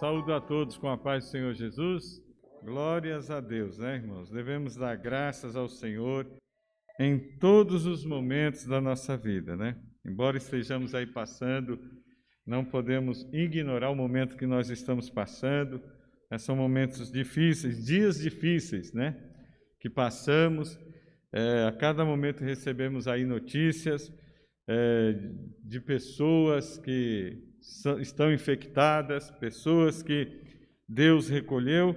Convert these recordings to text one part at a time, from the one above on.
Saúdo a todos com a paz do Senhor Jesus. Glórias a Deus, né, irmãos? Devemos dar graças ao Senhor em todos os momentos da nossa vida, né? Embora estejamos aí passando, não podemos ignorar o momento que nós estamos passando. São momentos difíceis, dias difíceis, né? Que passamos. É, a cada momento recebemos aí notícias é, de pessoas que estão infectadas, pessoas que Deus recolheu,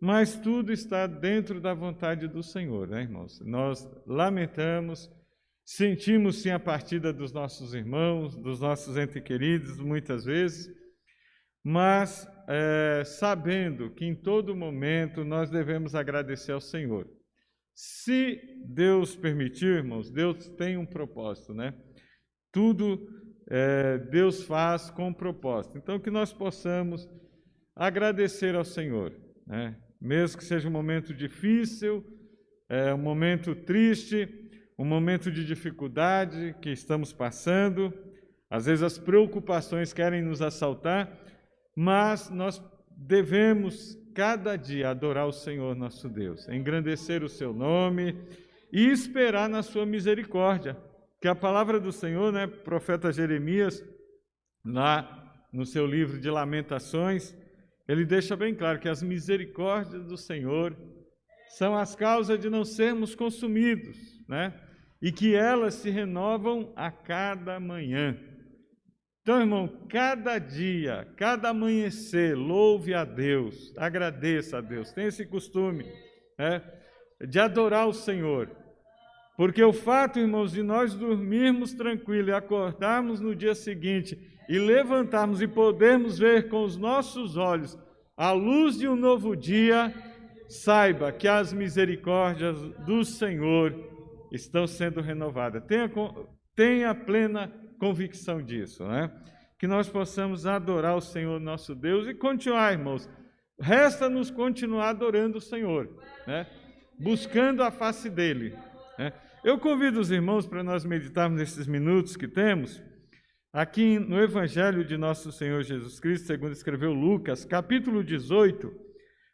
mas tudo está dentro da vontade do Senhor, né, irmãos? Nós lamentamos, sentimos sim a partida dos nossos irmãos, dos nossos entes queridos, muitas vezes, mas é, sabendo que em todo momento nós devemos agradecer ao Senhor. Se Deus permitir, irmãos, Deus tem um propósito, né? Tudo é, Deus faz com propósito. Então, que nós possamos agradecer ao Senhor, né? mesmo que seja um momento difícil, é, um momento triste, um momento de dificuldade que estamos passando, às vezes as preocupações querem nos assaltar, mas nós devemos cada dia adorar o Senhor nosso Deus, engrandecer o seu nome e esperar na sua misericórdia que a palavra do Senhor, né, profeta Jeremias, lá no seu livro de Lamentações, ele deixa bem claro que as misericórdias do Senhor são as causas de não sermos consumidos, né? E que elas se renovam a cada manhã. Então, irmão, cada dia, cada amanhecer, louve a Deus, agradeça a Deus, tenha esse costume né, de adorar o Senhor. Porque o fato, irmãos, de nós dormirmos tranquilo e acordarmos no dia seguinte e levantarmos e podermos ver com os nossos olhos a luz de um novo dia, saiba que as misericórdias do Senhor estão sendo renovadas. Tenha, tenha plena convicção disso, né? Que nós possamos adorar o Senhor nosso Deus e continuar, irmãos. Resta-nos continuar adorando o Senhor, né? Buscando a face dele. Né? Eu convido os irmãos para nós meditarmos nesses minutos que temos, aqui no Evangelho de nosso Senhor Jesus Cristo, segundo escreveu Lucas, capítulo 18,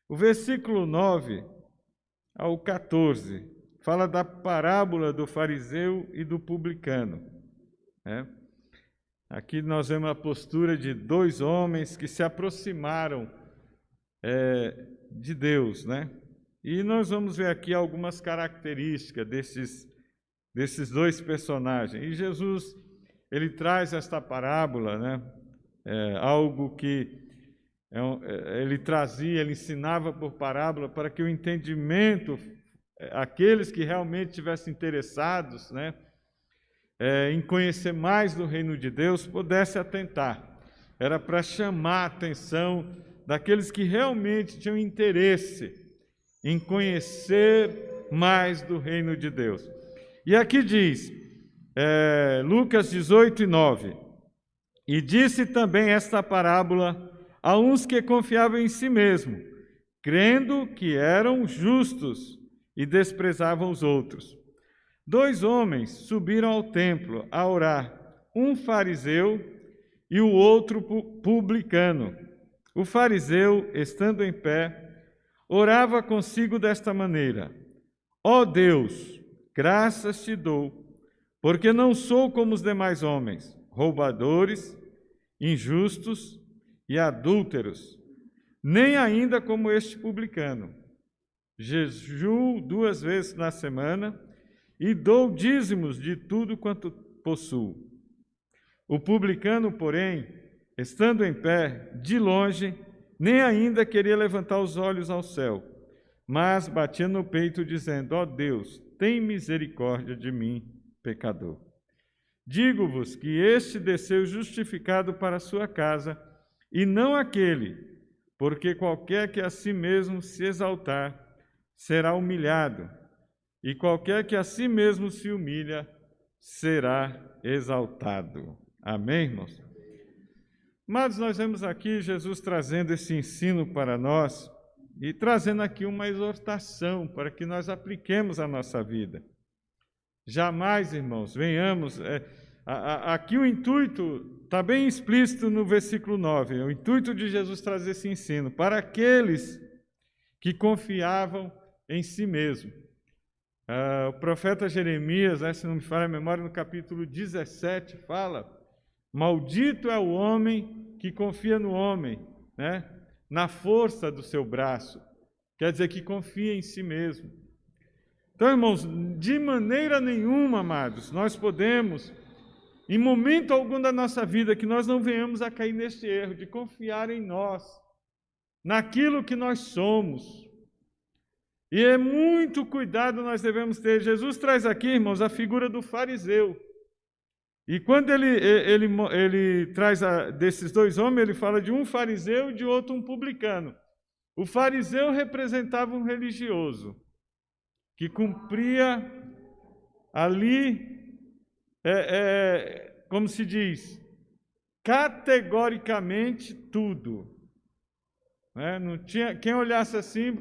o versículo 9 ao 14, fala da parábola do fariseu e do publicano. Né? Aqui nós vemos a postura de dois homens que se aproximaram é, de Deus, né? E nós vamos ver aqui algumas características desses, desses dois personagens. E Jesus, ele traz esta parábola, né? É, algo que é, é, ele trazia, ele ensinava por parábola para que o entendimento, é, aqueles que realmente tivessem interessados, né? É, em conhecer mais do reino de Deus, pudesse atentar. Era para chamar a atenção daqueles que realmente tinham interesse em conhecer mais do reino de Deus. E aqui diz, é, Lucas 18 e 9: E disse também esta parábola a uns que confiavam em si mesmo, crendo que eram justos e desprezavam os outros. Dois homens subiram ao templo a orar, um fariseu e o outro publicano. O fariseu, estando em pé, orava consigo desta maneira: Ó oh Deus, graças te dou, porque não sou como os demais homens, roubadores, injustos e adúlteros, nem ainda como este publicano. Jejuo duas vezes na semana e dou dízimos de tudo quanto possuo. O publicano, porém, estando em pé, de longe, nem ainda queria levantar os olhos ao céu, mas batia no peito, dizendo: Ó oh Deus, tem misericórdia de mim, pecador. Digo-vos que este desceu justificado para a sua casa, e não aquele, porque qualquer que a si mesmo se exaltar será humilhado, e qualquer que a si mesmo se humilha será exaltado. Amém, irmãos? Mas nós vemos aqui Jesus trazendo esse ensino para nós e trazendo aqui uma exortação para que nós apliquemos a nossa vida. Jamais, irmãos, venhamos. É, aqui o intuito está bem explícito no versículo 9, o intuito de Jesus trazer esse ensino para aqueles que confiavam em si mesmo. Uh, o profeta Jeremias, né, se não me falha a memória, no capítulo 17, fala: Maldito é o homem que confia no homem, né, na força do seu braço. Quer dizer, que confia em si mesmo. Então, irmãos, de maneira nenhuma, amados, nós podemos, em momento algum da nossa vida, que nós não venhamos a cair neste erro de confiar em nós, naquilo que nós somos, e é muito cuidado nós devemos ter. Jesus traz aqui, irmãos, a figura do fariseu. E quando ele, ele, ele traz a, desses dois homens, ele fala de um fariseu e de outro um publicano. O fariseu representava um religioso que cumpria ali, é, é, como se diz, categoricamente tudo. É, não tinha, quem olhasse assim,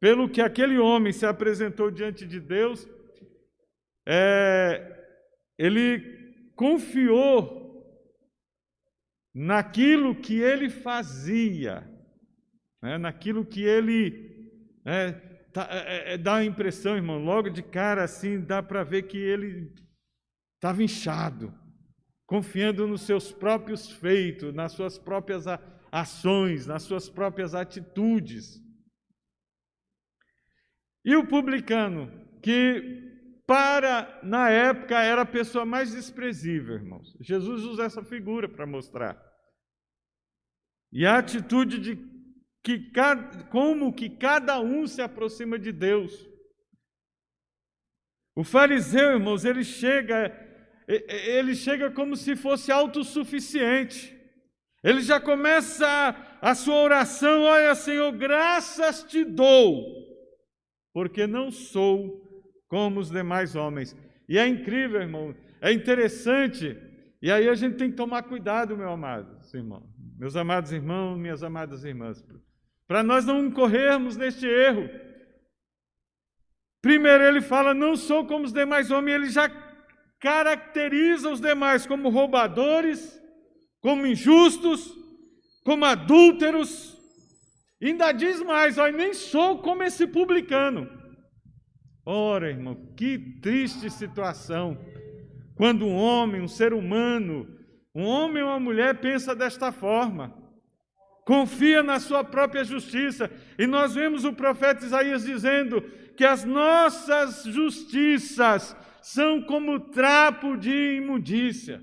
pelo que aquele homem se apresentou diante de Deus, é, ele confiou naquilo que ele fazia, né, naquilo que ele. É, tá, é, é dá a impressão, irmão, logo de cara assim, dá para ver que ele estava inchado, confiando nos seus próprios feitos, nas suas próprias ações, nas suas próprias atitudes. E o publicano, que para, na época, era a pessoa mais desprezível, irmãos. Jesus usa essa figura para mostrar. E a atitude de que como que cada um se aproxima de Deus. O fariseu, irmãos, ele chega, ele chega como se fosse autossuficiente. Ele já começa a, a sua oração, olha, Senhor, graças te dou porque não sou como os demais homens. E é incrível, irmão, é interessante, e aí a gente tem que tomar cuidado, meu amado irmão, meus amados irmãos, minhas amadas irmãs, para nós não incorrermos neste erro. Primeiro ele fala, não sou como os demais homens, ele já caracteriza os demais como roubadores, como injustos, como adúlteros, Ainda diz mais, nem sou como esse publicano. Ora, irmão, que triste situação. Quando um homem, um ser humano, um homem ou uma mulher pensa desta forma, confia na sua própria justiça. E nós vemos o profeta Isaías dizendo que as nossas justiças são como trapo de imundícia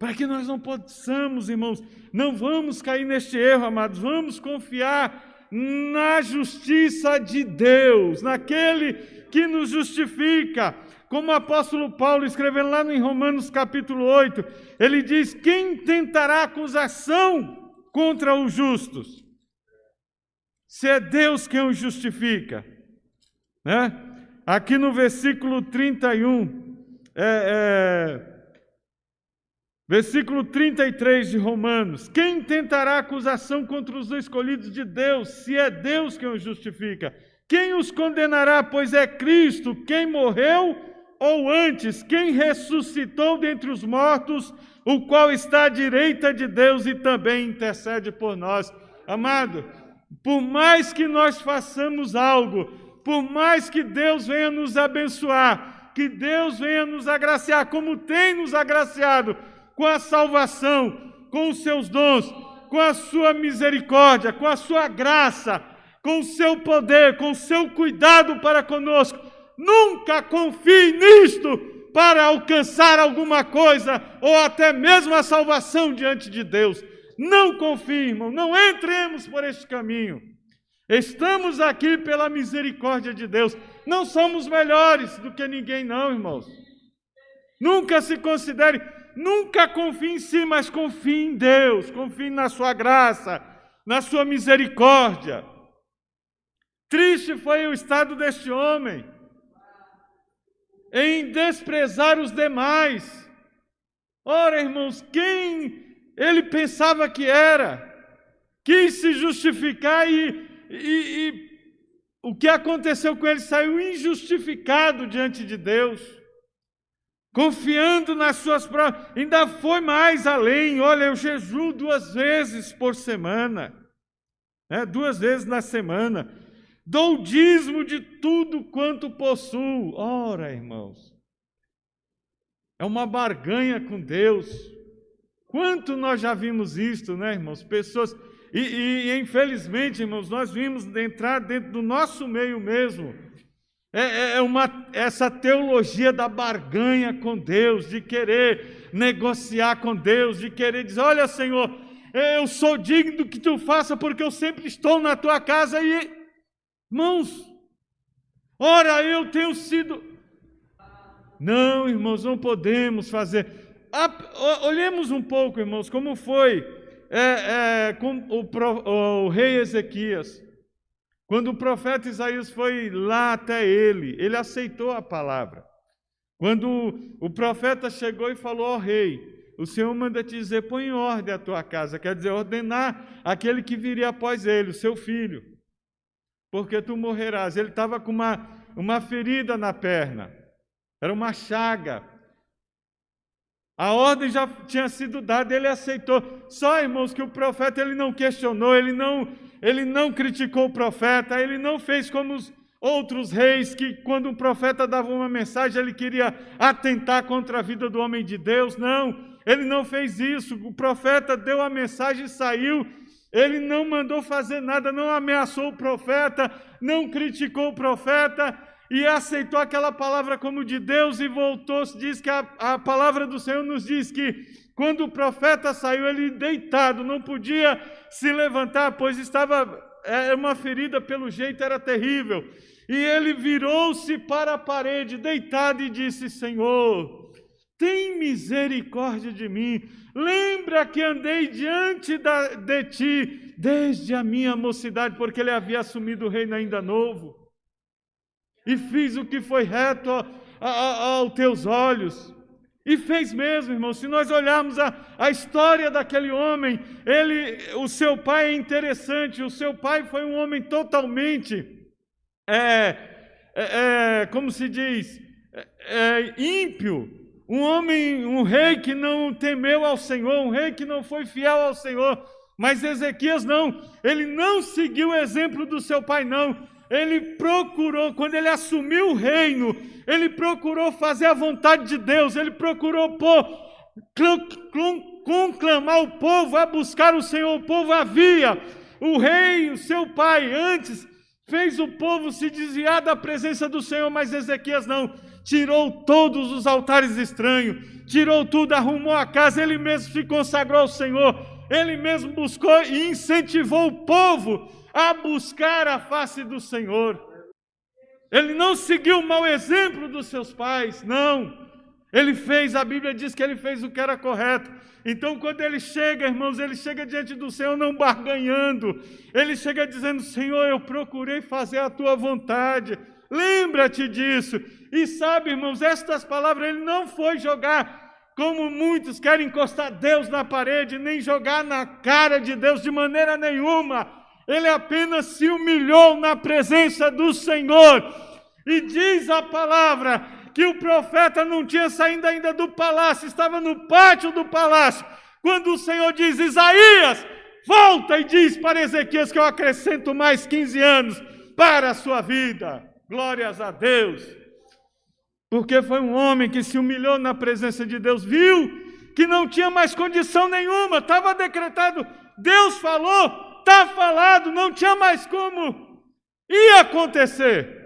para que nós não possamos, irmãos, não vamos cair neste erro, amados, vamos confiar na justiça de Deus, naquele que nos justifica. Como o apóstolo Paulo escrevendo lá em Romanos capítulo 8, ele diz: Quem tentará acusação contra os justos? Se é Deus quem os justifica. Né? Aqui no versículo 31, é, é, Versículo 33 de Romanos: Quem tentará acusação contra os escolhidos de Deus, se é Deus quem os justifica? Quem os condenará, pois é Cristo quem morreu, ou antes, quem ressuscitou dentre os mortos, o qual está à direita de Deus e também intercede por nós. Amado, por mais que nós façamos algo, por mais que Deus venha nos abençoar, que Deus venha nos agraciar, como tem nos agraciado, com a salvação, com os seus dons, com a sua misericórdia, com a sua graça, com o seu poder, com o seu cuidado para conosco. Nunca confie nisto para alcançar alguma coisa ou até mesmo a salvação diante de Deus. Não confie, irmão, não entremos por este caminho. Estamos aqui pela misericórdia de Deus. Não somos melhores do que ninguém, não, irmãos. Nunca se considere Nunca confie em si, mas confie em Deus, confie na sua graça, na sua misericórdia. Triste foi o estado deste homem em desprezar os demais. Ora, irmãos, quem ele pensava que era, quis se justificar e, e, e o que aconteceu com ele saiu injustificado diante de Deus. Confiando nas suas provas. Ainda foi mais além. Olha, eu jejuo duas vezes por semana, né? duas vezes na semana. Dou dízimo de tudo quanto possuo. Ora, irmãos, é uma barganha com Deus. Quanto nós já vimos isto, né, irmãos? Pessoas. E, e infelizmente, irmãos, nós vimos entrar dentro do nosso meio mesmo é, é, é uma, essa teologia da barganha com Deus, de querer negociar com Deus, de querer dizer: Olha, Senhor, eu sou digno do que tu faça, porque eu sempre estou na tua casa e. Irmãos, ora, eu tenho sido. Não, irmãos, não podemos fazer. Olhemos um pouco, irmãos, como foi é, é, com o, o, o rei Ezequias. Quando o profeta Isaías foi lá até ele, ele aceitou a palavra. Quando o profeta chegou e falou ao rei: O Senhor manda te dizer, põe em ordem a tua casa, quer dizer, ordenar aquele que viria após ele, o seu filho, porque tu morrerás. Ele estava com uma, uma ferida na perna, era uma chaga. A ordem já tinha sido dada, ele aceitou. Só, irmãos, que o profeta ele não questionou, ele não ele não criticou o profeta, ele não fez como os outros reis que, quando um profeta dava uma mensagem, ele queria atentar contra a vida do homem de Deus. Não, ele não fez isso. O profeta deu a mensagem e saiu. Ele não mandou fazer nada, não ameaçou o profeta, não criticou o profeta e aceitou aquela palavra como de Deus e voltou. Diz que a, a palavra do Senhor nos diz que quando o profeta saiu, ele deitado, não podia se levantar, pois estava é, uma ferida, pelo jeito era terrível. E ele virou-se para a parede, deitado, e disse: Senhor, tem misericórdia de mim. Lembra que andei diante da, de ti desde a minha mocidade, porque ele havia assumido o reino ainda novo. E fiz o que foi reto aos teus olhos. E fez mesmo, irmão. Se nós olharmos a, a história daquele homem, ele, o seu pai é interessante. O seu pai foi um homem totalmente, é, é, é como se diz, é, é, ímpio. Um homem, um rei que não temeu ao Senhor, um rei que não foi fiel ao Senhor. Mas Ezequias não, ele não seguiu o exemplo do seu pai, não ele procurou, quando ele assumiu o reino, ele procurou fazer a vontade de Deus, ele procurou pôr, conclamar o povo a buscar o Senhor. O povo havia, o rei, o seu pai, antes fez o povo se desviar da presença do Senhor, mas Ezequias não, tirou todos os altares estranhos, tirou tudo, arrumou a casa, ele mesmo se consagrou ao Senhor, ele mesmo buscou e incentivou o povo a buscar a face do Senhor. Ele não seguiu o mau exemplo dos seus pais, não. Ele fez, a Bíblia diz que ele fez o que era correto. Então, quando ele chega, irmãos, ele chega diante do Senhor não barganhando. Ele chega dizendo: Senhor, eu procurei fazer a tua vontade. Lembra-te disso. E sabe, irmãos, estas palavras ele não foi jogar como muitos querem encostar Deus na parede, nem jogar na cara de Deus de maneira nenhuma ele apenas se humilhou na presença do Senhor. E diz a palavra que o profeta não tinha saído ainda do palácio, estava no pátio do palácio, quando o Senhor diz: Isaías, volta e diz para Ezequias que eu acrescento mais 15 anos para a sua vida. Glórias a Deus. Porque foi um homem que se humilhou na presença de Deus, viu que não tinha mais condição nenhuma, estava decretado, Deus falou, está falado, não tinha mais como ia acontecer.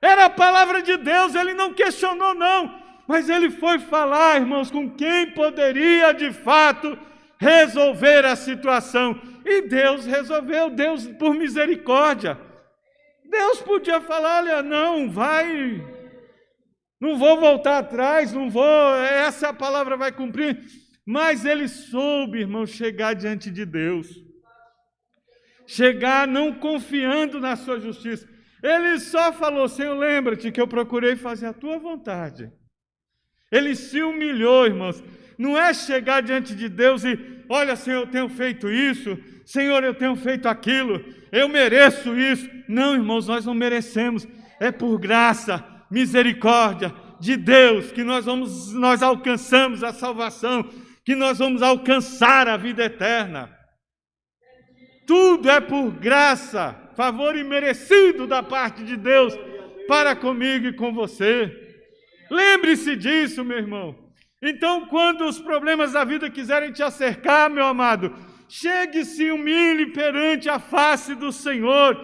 Era a palavra de Deus, ele não questionou, não, mas ele foi falar, irmãos, com quem poderia de fato resolver a situação. E Deus resolveu, Deus por misericórdia. Deus podia falar: olha, não, vai, não vou voltar atrás, não vou, essa palavra vai cumprir. Mas ele soube, irmão, chegar diante de Deus chegar não confiando na sua justiça. Ele só falou: Senhor, lembra-te que eu procurei fazer a tua vontade. Ele se humilhou, irmãos. Não é chegar diante de Deus e, olha, Senhor, eu tenho feito isso, Senhor, eu tenho feito aquilo, eu mereço isso. Não, irmãos, nós não merecemos. É por graça, misericórdia, de Deus que nós vamos nós alcançamos a salvação, que nós vamos alcançar a vida eterna. Tudo é por graça, favor imerecido da parte de Deus para comigo e com você. Lembre-se disso, meu irmão. Então, quando os problemas da vida quiserem te acercar, meu amado, chegue-se humilhe perante a face do Senhor.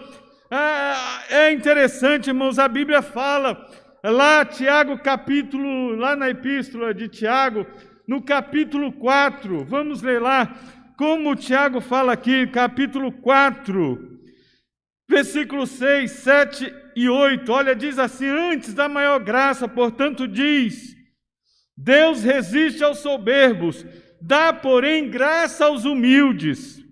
É, é interessante, irmãos, a Bíblia fala, lá, Tiago, capítulo, lá na epístola de Tiago, no capítulo 4, vamos ler lá, como o Tiago fala aqui, capítulo 4, versículo 6, 7 e 8. Olha, diz assim: Antes da maior graça, portanto, diz: Deus resiste aos soberbos, dá, porém, graça aos humildes.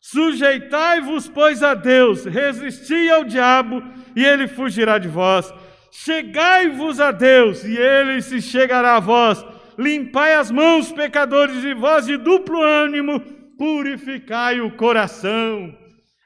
Sujeitai-vos, pois, a Deus, resisti ao diabo, e ele fugirá de vós. Chegai-vos a Deus, e ele se chegará a vós. Limpai as mãos, pecadores, e vós de duplo ânimo, purificai o coração.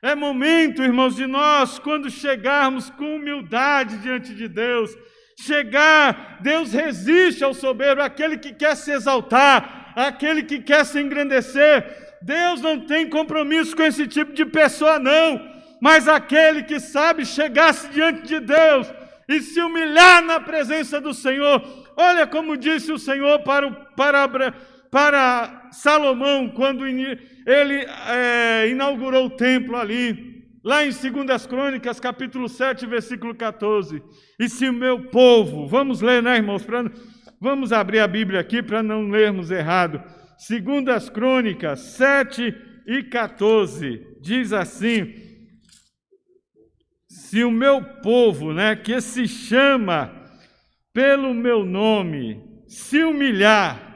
É momento, irmãos, de nós, quando chegarmos com humildade diante de Deus, chegar, Deus resiste ao soberbo, aquele que quer se exaltar, aquele que quer se engrandecer. Deus não tem compromisso com esse tipo de pessoa, não, mas aquele que sabe chegar-se diante de Deus e se humilhar na presença do Senhor. Olha como disse o Senhor para, o, para, para Salomão, quando ele é, inaugurou o templo ali, lá em 2 Crônicas, capítulo 7, versículo 14. E se o meu povo, vamos ler, né, irmãos? Pra, vamos abrir a Bíblia aqui para não lermos errado. 2 Crônicas 7 e 14, diz assim: Se o meu povo, né, que se chama pelo meu nome, se humilhar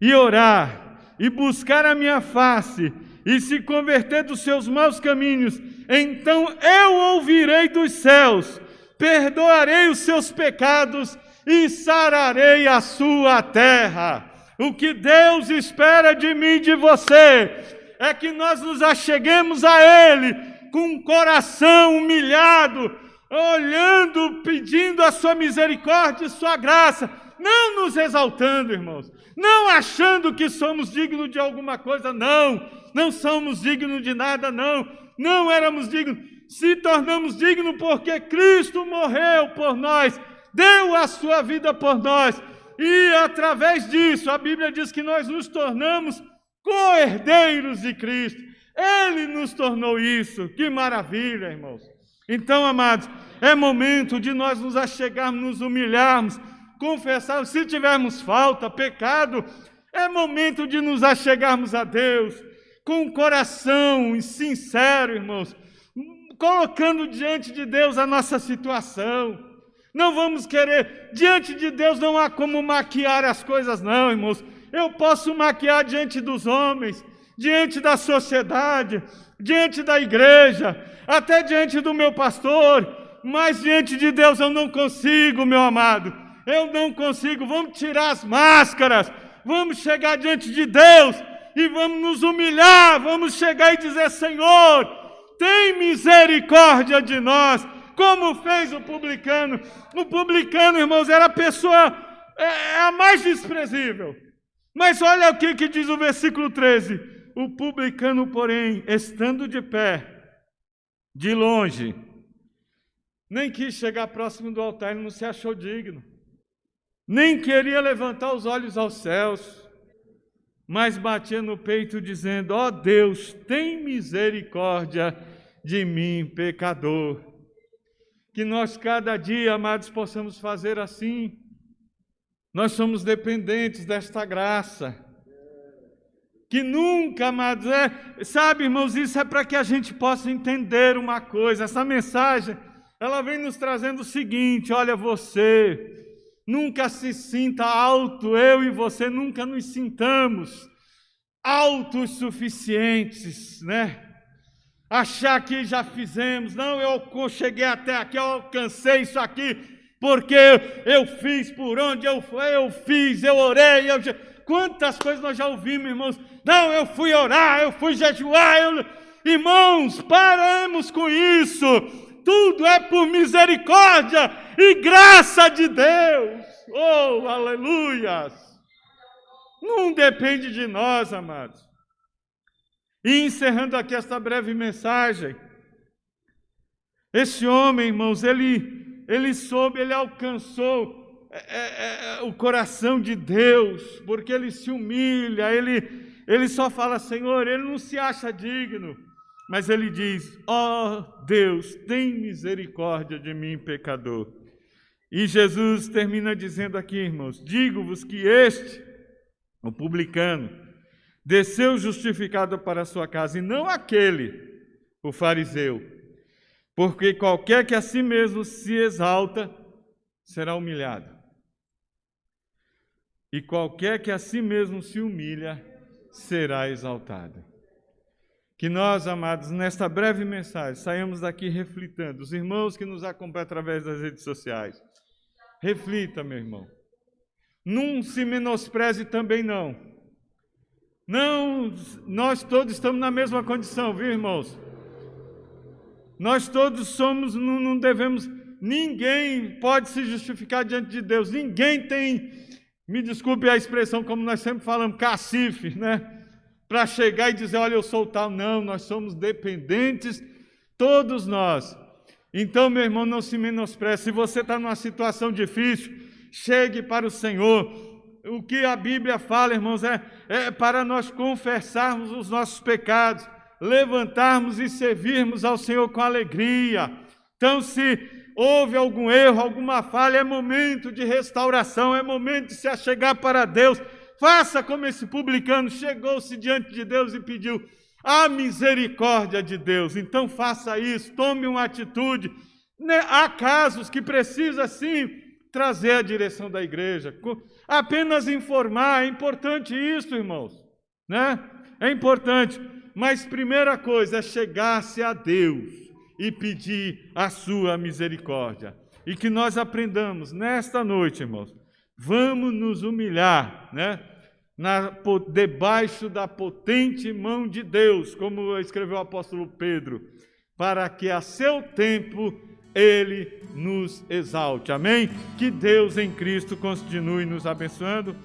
e orar, e buscar a minha face, e se converter dos seus maus caminhos, então eu ouvirei dos céus, perdoarei os seus pecados e sararei a sua terra. O que Deus espera de mim e de você é que nós nos acheguemos a Ele com um coração humilhado, olhando, pedindo a Sua misericórdia e Sua graça, não nos exaltando, irmãos, não achando que somos dignos de alguma coisa, não, não somos dignos de nada, não, não éramos dignos, se tornamos dignos porque Cristo morreu por nós, deu a sua vida por nós, e através disso a Bíblia diz que nós nos tornamos co-herdeiros de Cristo. Ele nos tornou isso, que maravilha, irmãos. Então, amados, é momento de nós nos achegarmos, nos humilharmos, confessar, se tivermos falta, pecado, é momento de nos achegarmos a Deus com um coração sincero, irmãos, colocando diante de Deus a nossa situação. Não vamos querer, diante de Deus não há como maquiar as coisas, não, irmãos. Eu posso maquiar diante dos homens, diante da sociedade, diante da igreja, até diante do meu pastor, mas diante de Deus eu não consigo, meu amado eu não consigo. Vamos tirar as máscaras, vamos chegar diante de Deus e vamos nos humilhar, vamos chegar e dizer: Senhor, tem misericórdia de nós, como fez o publicano. O publicano, irmãos, era a pessoa é, é a mais desprezível. Mas olha o que, que diz o versículo 13: O publicano, porém, estando de pé, de longe, nem quis chegar próximo do altar, ele não se achou digno nem queria levantar os olhos aos céus, mas batia no peito, dizendo: Ó oh Deus, tem misericórdia de mim, pecador. Que nós, cada dia, amados, possamos fazer assim. Nós somos dependentes desta graça. Que nunca, amados, é, sabe, irmãos, isso é para que a gente possa entender uma coisa. Essa mensagem, ela vem nos trazendo o seguinte: olha, você, Nunca se sinta alto, eu e você nunca nos sintamos autossuficientes, né? Achar que já fizemos, não, eu cheguei até aqui, eu alcancei isso aqui, porque eu fiz por onde eu fui, eu fiz, eu orei, eu... quantas coisas nós já ouvimos, irmãos? Não, eu fui orar, eu fui jejuar, eu... irmãos, paramos com isso tudo é por misericórdia e graça de Deus. Oh, aleluias! Não depende de nós, amados. E encerrando aqui esta breve mensagem, esse homem, irmãos, ele, ele soube, ele alcançou é, é, é, o coração de Deus, porque ele se humilha, ele, ele só fala, Senhor, ele não se acha digno, mas ele diz: Ó oh, Deus, tem misericórdia de mim, pecador. E Jesus termina dizendo aqui, irmãos: Digo-vos que este, o publicano, desceu justificado para a sua casa, e não aquele, o fariseu. Porque qualquer que a si mesmo se exalta, será humilhado. E qualquer que a si mesmo se humilha, será exaltado. Que nós, amados, nesta breve mensagem, saímos daqui reflitando. Os irmãos que nos acompanham através das redes sociais, reflita, meu irmão. Não se menospreze também, não. Não, nós todos estamos na mesma condição, viu, irmãos? Nós todos somos, não, não devemos, ninguém pode se justificar diante de Deus, ninguém tem, me desculpe a expressão, como nós sempre falamos, cacife, né? Para chegar e dizer, olha, eu sou tal. Não, nós somos dependentes, todos nós. Então, meu irmão, não se menospreze. Se você está numa situação difícil, chegue para o Senhor. O que a Bíblia fala, irmãos, é, é para nós confessarmos os nossos pecados levantarmos e servirmos ao Senhor com alegria. Então, se houve algum erro, alguma falha, é momento de restauração, é momento de se achegar para Deus. Faça como esse publicano chegou-se diante de Deus e pediu a misericórdia de Deus. Então, faça isso, tome uma atitude. Né, há casos que precisa sim trazer a direção da igreja, apenas informar, é importante isso, irmãos, né? É importante. Mas primeira coisa é chegar-se a Deus e pedir a sua misericórdia. E que nós aprendamos nesta noite, irmãos, vamos nos humilhar, né? Na, debaixo da potente mão de Deus, como escreveu o apóstolo Pedro, para que a seu tempo ele nos exalte. Amém? Que Deus em Cristo continue nos abençoando.